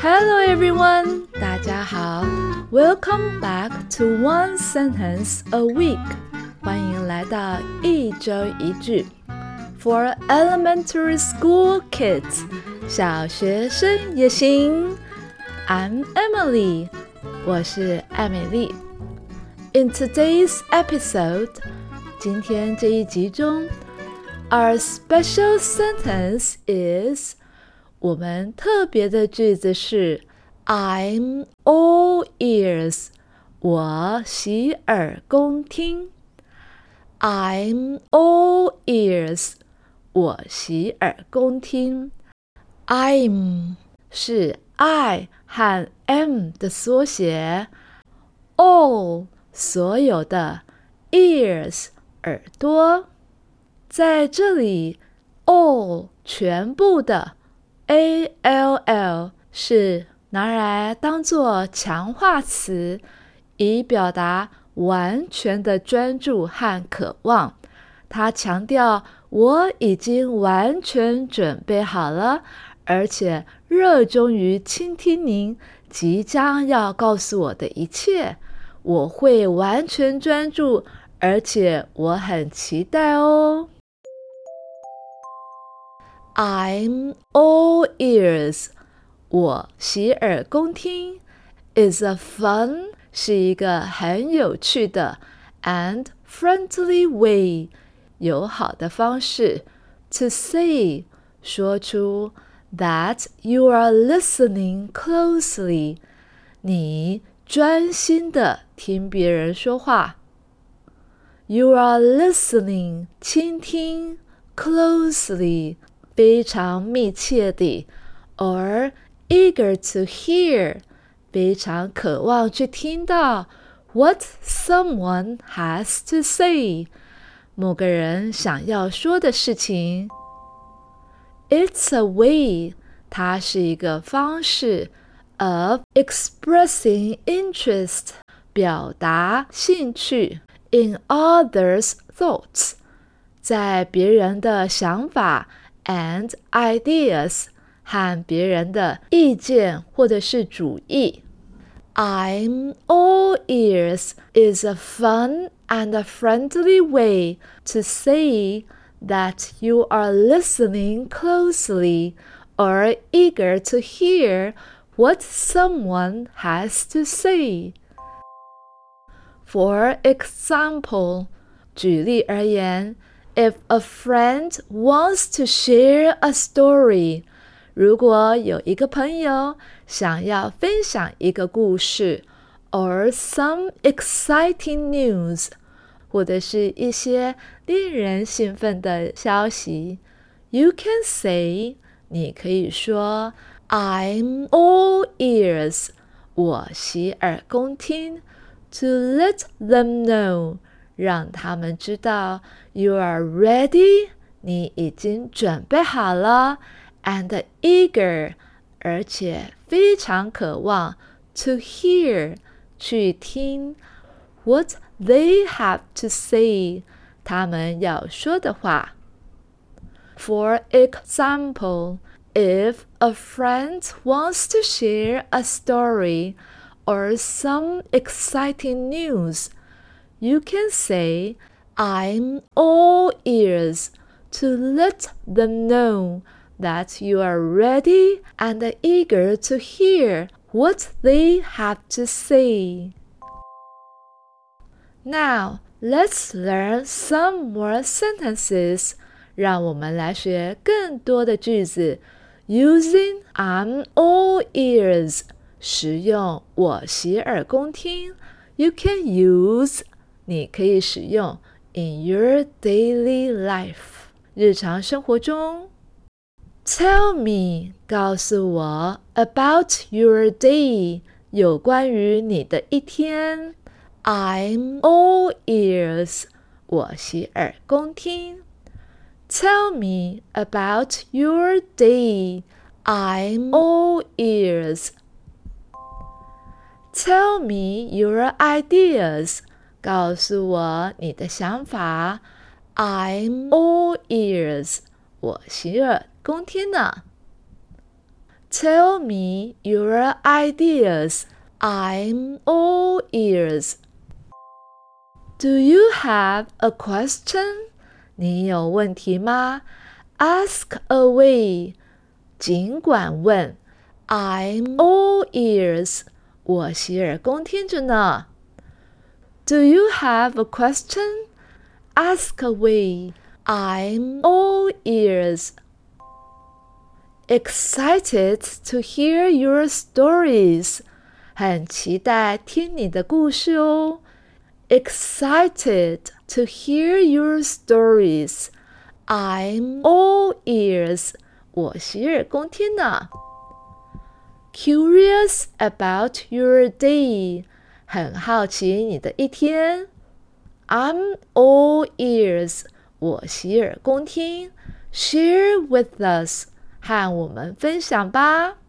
Hello everyone，大家好，Welcome back to One Sentence a Week，欢迎来到一周一句。For elementary school kids，小学生也行。I'm Emily，我是艾美丽。In today's episode，今天这一集中，our special sentence is 我们特别的句子是 "I'm all ears"，我洗耳恭听。I'm all ears，我洗耳恭听。I'm 是 I 和 M 的缩写，all 所有的 ears 耳朵，在这里 all 全部的。A L L 是拿来当做强化词，以表达完全的专注和渴望。它强调我已经完全准备好了，而且热衷于倾听您即将要告诉我的一切。我会完全专注，而且我很期待哦。I'm all ears，我洗耳恭听。Is a fun，是一个很有趣的 and friendly way，友好的方式 to say，说出 that you are listening closely，你专心的听别人说话。You are listening，倾听 closely。 非常密切地，or eager to hear，非常渴望去听到 what someone has to say，某个人想要说的事情。It's a way，它是一个方式 of expressing interest，表达兴趣 in others' thoughts，在别人的想法。 and ideas 和别人的意见或者是主意。I'm all ears is a fun and a friendly way to say that you are listening closely or eager to hear what someone has to say. For example, 举例而言。 If a friend wants to share a story，如果有一个朋友想要分享一个故事，or some exciting news，或者是一些令人兴奋的消息，you can say，你可以说，I'm all ears，我洗耳恭听，to let them know。让他们知道 you are ready，你已经准备好了，and eager，而且非常渴望 to hear，去听 what they have to say，他们要说的话。For example, if a friend wants to share a story or some exciting news, you can say, I'm all ears to let them know that you are ready and eager to hear what they have to say. Now, let's learn some more sentences. 让我们来学更多的句子，using I'm all ears，使用我洗耳恭听。You can use 你可以使用 in your daily life 日常生活中。Tell me，告诉我 about your day，有关于你的一天。I'm all ears，我洗耳恭听。Tell me about your day. I'm all ears. Tell me your ideas. 告诉我你的想法。I'm all ears，我洗耳恭听呢。Tell me your ideas. I'm all ears. Do you have a question? 你有问题吗？Ask away. 尽管问。I'm all ears. 我洗耳恭听着呢。Do you have a question? Ask away. I'm all ears. Excited to hear your stories. 很期待听你的故事哦。Excited to hear your stories. I'm all ears. 我洗耳恭听呢。Curious about your day. 很好奇你的一天。I'm all ears. 我洗耳恭听。Share with us. 和我们分享吧。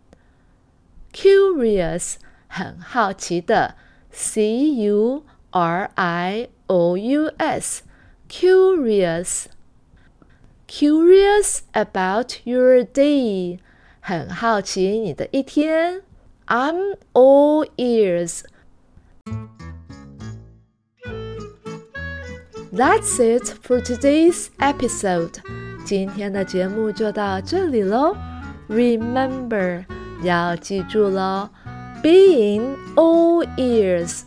Curious. 很好奇的，C U R I O U S, curious. Curious about your day，很好奇你的一天。I'm all ears. That's it for today's episode. 今天的节目就到这里喽。Remember，要记住喽。Being all ears，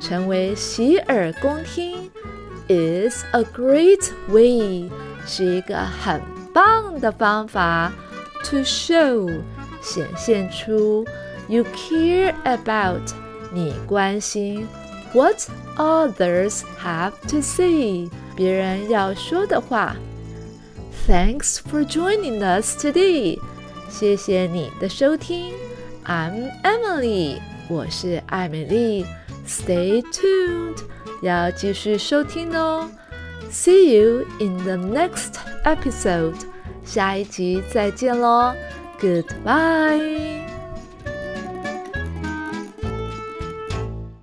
成为洗耳恭听，is a great way，是一个很棒的方法。To show，显现出 you care about，你关心 what others have to say，别人要说的话。Thanks for joining us today，谢谢你的收听。I'm Emily，我是艾美丽。Stay tuned，要继续收听哦。See you in the next episode，下一集再见喽。Goodbye。